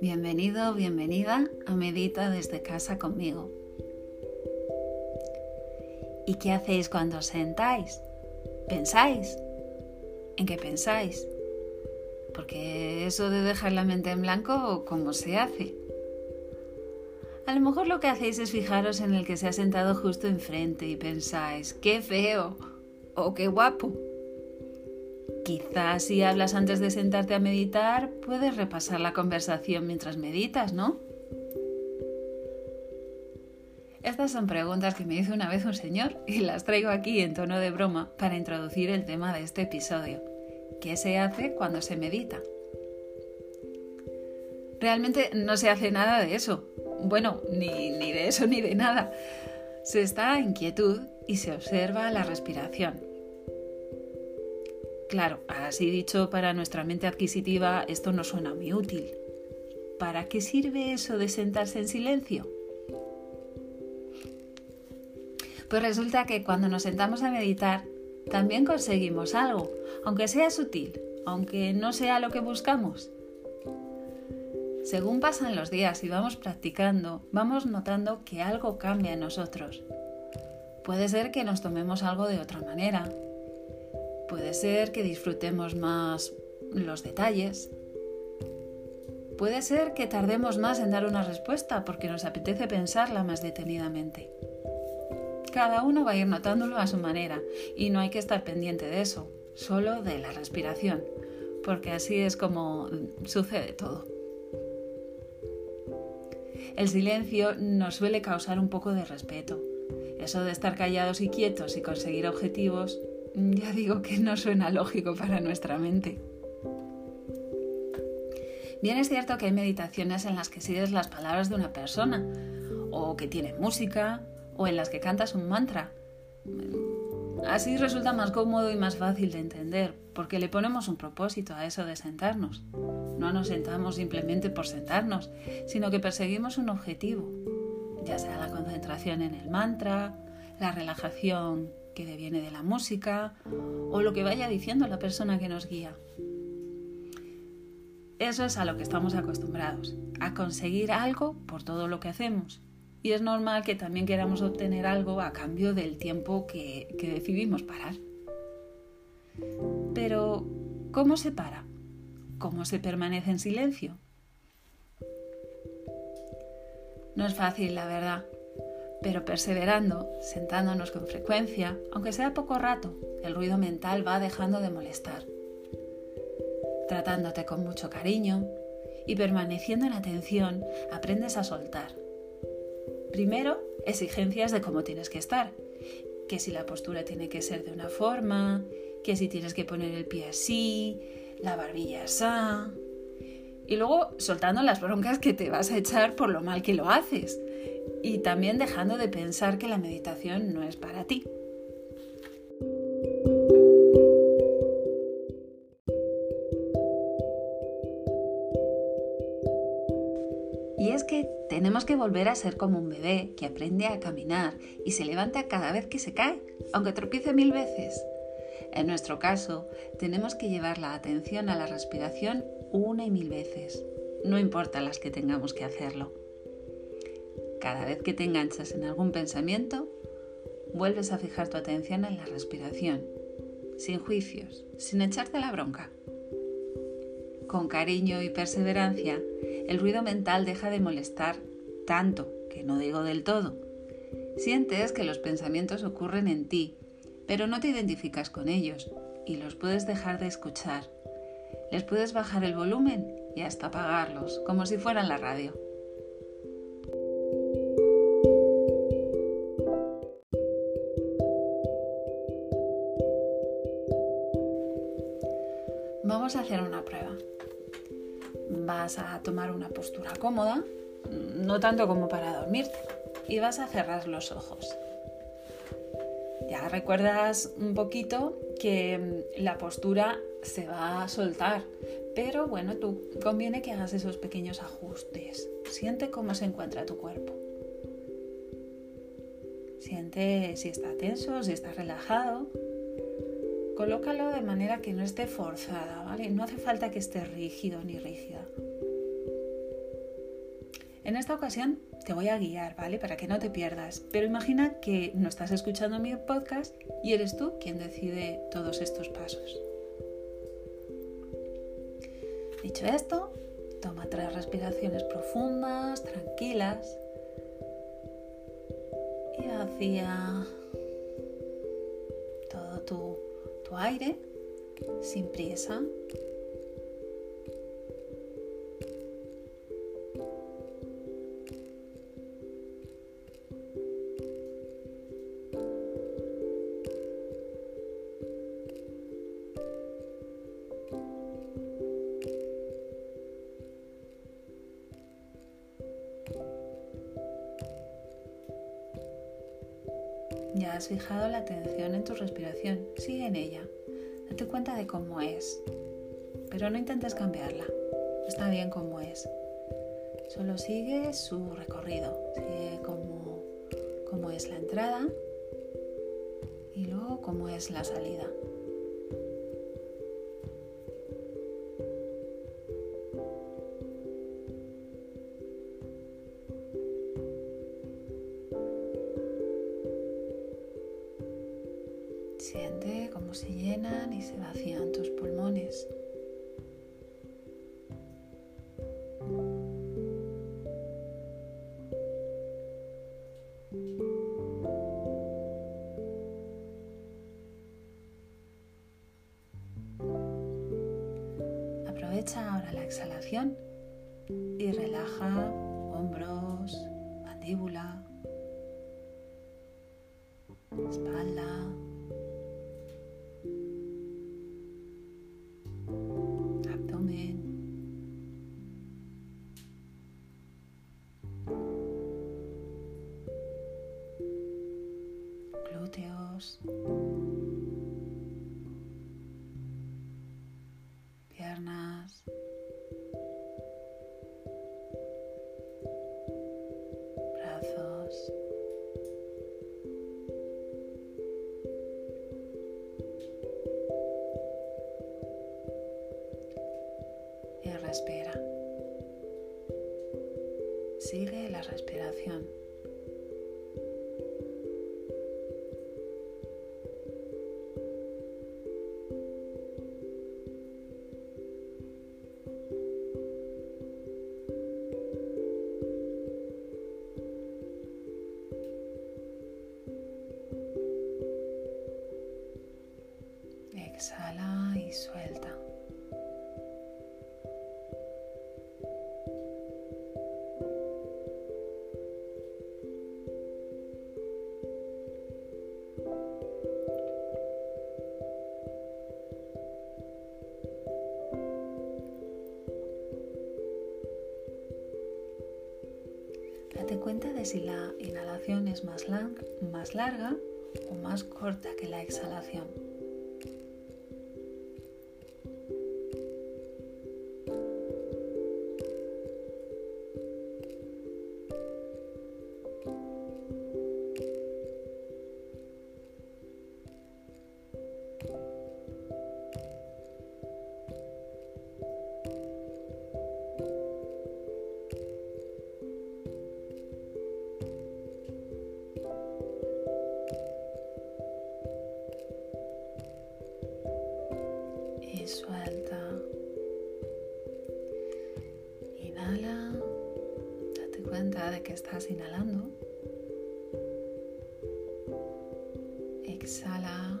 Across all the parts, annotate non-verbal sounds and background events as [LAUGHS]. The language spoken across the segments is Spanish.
Bienvenido, bienvenida a Medita desde casa conmigo. ¿Y qué hacéis cuando os sentáis? ¿Pensáis? ¿En qué pensáis? Porque eso de dejar la mente en blanco, ¿cómo se hace? A lo mejor lo que hacéis es fijaros en el que se ha sentado justo enfrente y pensáis, qué feo o qué guapo. Quizás si hablas antes de sentarte a meditar, puedes repasar la conversación mientras meditas, ¿no? Estas son preguntas que me hizo una vez un señor y las traigo aquí en tono de broma para introducir el tema de este episodio. ¿Qué se hace cuando se medita? Realmente no se hace nada de eso. Bueno, ni, ni de eso ni de nada. Se está en quietud y se observa la respiración. Claro, así dicho, para nuestra mente adquisitiva esto no suena muy útil. ¿Para qué sirve eso de sentarse en silencio? Pues resulta que cuando nos sentamos a meditar, también conseguimos algo, aunque sea sutil, aunque no sea lo que buscamos. Según pasan los días y vamos practicando, vamos notando que algo cambia en nosotros. Puede ser que nos tomemos algo de otra manera, Puede ser que disfrutemos más los detalles. Puede ser que tardemos más en dar una respuesta porque nos apetece pensarla más detenidamente. Cada uno va a ir notándolo a su manera y no hay que estar pendiente de eso, solo de la respiración, porque así es como sucede todo. El silencio nos suele causar un poco de respeto. Eso de estar callados y quietos y conseguir objetivos ya digo que no suena lógico para nuestra mente. Bien es cierto que hay meditaciones en las que sigues las palabras de una persona, o que tienen música, o en las que cantas un mantra. Así resulta más cómodo y más fácil de entender, porque le ponemos un propósito a eso de sentarnos. No nos sentamos simplemente por sentarnos, sino que perseguimos un objetivo, ya sea la concentración en el mantra, la relajación que deviene de la música o lo que vaya diciendo la persona que nos guía. Eso es a lo que estamos acostumbrados, a conseguir algo por todo lo que hacemos. Y es normal que también queramos obtener algo a cambio del tiempo que, que decidimos parar. Pero, ¿cómo se para? ¿Cómo se permanece en silencio? No es fácil, la verdad pero perseverando, sentándonos con frecuencia, aunque sea poco rato, el ruido mental va dejando de molestar. Tratándote con mucho cariño y permaneciendo en atención, aprendes a soltar. Primero, exigencias de cómo tienes que estar, que si la postura tiene que ser de una forma, que si tienes que poner el pie así, la barbilla así. Y luego soltando las broncas que te vas a echar por lo mal que lo haces y también dejando de pensar que la meditación no es para ti. Y es que tenemos que volver a ser como un bebé que aprende a caminar y se levanta cada vez que se cae, aunque tropiece mil veces. En nuestro caso, tenemos que llevar la atención a la respiración una y mil veces, no importa las que tengamos que hacerlo. Cada vez que te enganchas en algún pensamiento, vuelves a fijar tu atención en la respiración, sin juicios, sin echarte la bronca. Con cariño y perseverancia, el ruido mental deja de molestar tanto, que no digo del todo. Sientes que los pensamientos ocurren en ti, pero no te identificas con ellos y los puedes dejar de escuchar. Les puedes bajar el volumen y hasta apagarlos, como si fueran la radio. A hacer una prueba. Vas a tomar una postura cómoda, no tanto como para dormirte, y vas a cerrar los ojos. Ya recuerdas un poquito que la postura se va a soltar, pero bueno, tú conviene que hagas esos pequeños ajustes. Siente cómo se encuentra tu cuerpo. Siente si está tenso, si está relajado colócalo de manera que no esté forzada, ¿vale? No hace falta que esté rígido ni rígida. En esta ocasión te voy a guiar, ¿vale? Para que no te pierdas. Pero imagina que no estás escuchando mi podcast y eres tú quien decide todos estos pasos. Dicho esto, toma tres respiraciones profundas, tranquilas y vacía todo tu, tu aire sin prisa. Ya has fijado la atención en tu respiración. Sigue en ella. Date cuenta de cómo es. Pero no intentes cambiarla. Está bien como es. Solo sigue su recorrido. Sigue cómo es la entrada y luego cómo es la salida. Aprovecha ahora la exhalación y relaja hombros, mandíbula, espalda. piernas, respira. Sigue la respiración. Exhala y suelta. Date cuenta de si la inhalación es más, más larga o más corta que la exhalación. De que estás inhalando. Exhala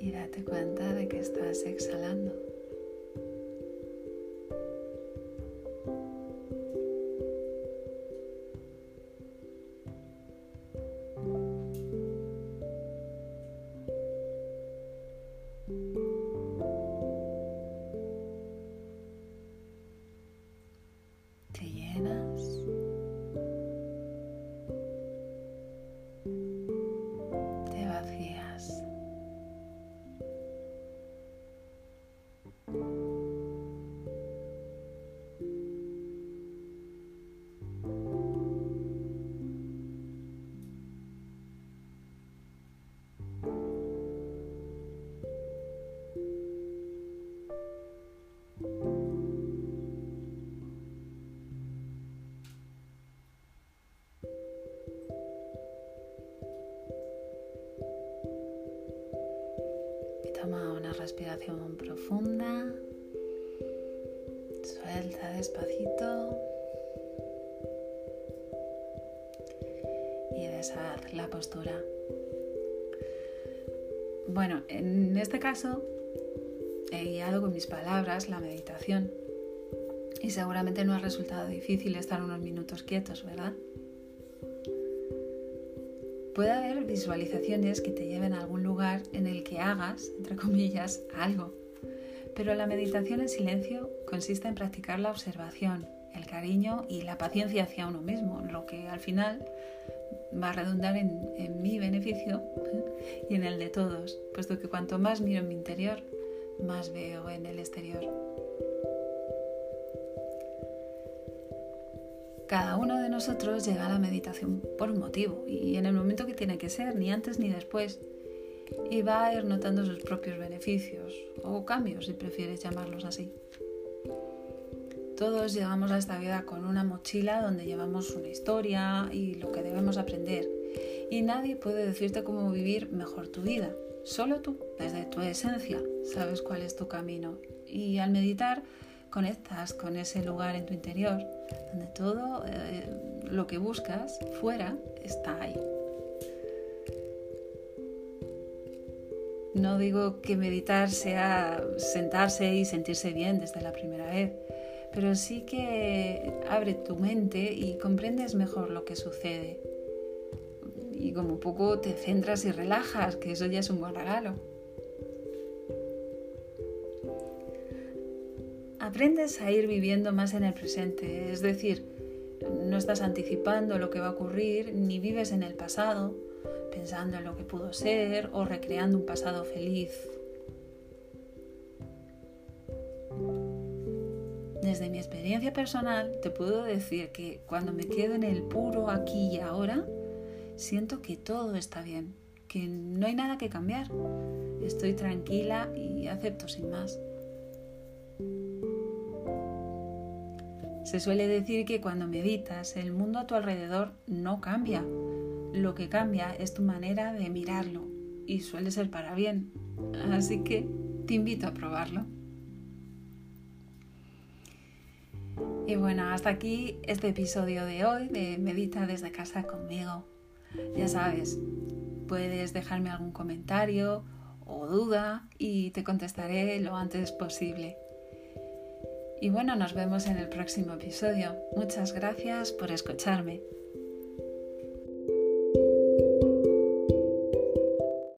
y date cuenta de que estás exhalando. Profunda. Suelta despacito. Y deshaz la postura. Bueno, en este caso he guiado con mis palabras la meditación y seguramente no ha resultado difícil estar unos minutos quietos, ¿verdad? Puede haber visualizaciones que te lleven a algún lugar en el que hagas, entre comillas, algo. Pero la meditación en silencio consiste en practicar la observación, el cariño y la paciencia hacia uno mismo, lo que al final va a redundar en, mi beneficio [LAUGHS] y en el de todos, puesto que cuanto más miro en mi interior, más veo en el exterior. Cada uno de nosotros llega a la meditación por un motivo y en el momento que tiene que ser, ni antes ni después. Y va a ir notando sus propios beneficios o cambios, si prefieres llamarlos así. Todos llegamos a esta vida con una mochila donde llevamos una historia y lo que debemos aprender. Y nadie puede decirte cómo vivir mejor tu vida. Solo tú, desde tu esencia, sabes cuál es tu camino. Y al meditar, conectas con ese lugar en tu interior donde todo eh, lo que buscas fuera está ahí. No digo que meditar sea sentarse y sentirse bien desde la primera vez, pero sí que abre tu mente y comprendes mejor lo que sucede. Y como poco te centras y relajas, que eso ya es un buen regalo. Aprendes a ir viviendo más en el presente, es decir, no estás anticipando lo que va a ocurrir ni vives en el pasado, pensando en lo que pudo ser o recreando un pasado feliz. Desde mi experiencia personal te puedo decir que cuando me quedo en el puro aquí y ahora, siento que todo está bien, que no hay nada que cambiar. Estoy tranquila y acepto sin más. Se suele decir que cuando meditas el mundo a tu alrededor no cambia. Lo que cambia es tu manera de mirarlo y suele ser para bien. Así que te invito a probarlo. Y bueno, hasta aquí este episodio de hoy de Medita desde casa conmigo. Ya sabes, puedes dejarme algún comentario o duda y te contestaré lo antes posible. Y bueno, nos vemos en el próximo episodio. Muchas gracias por escucharme.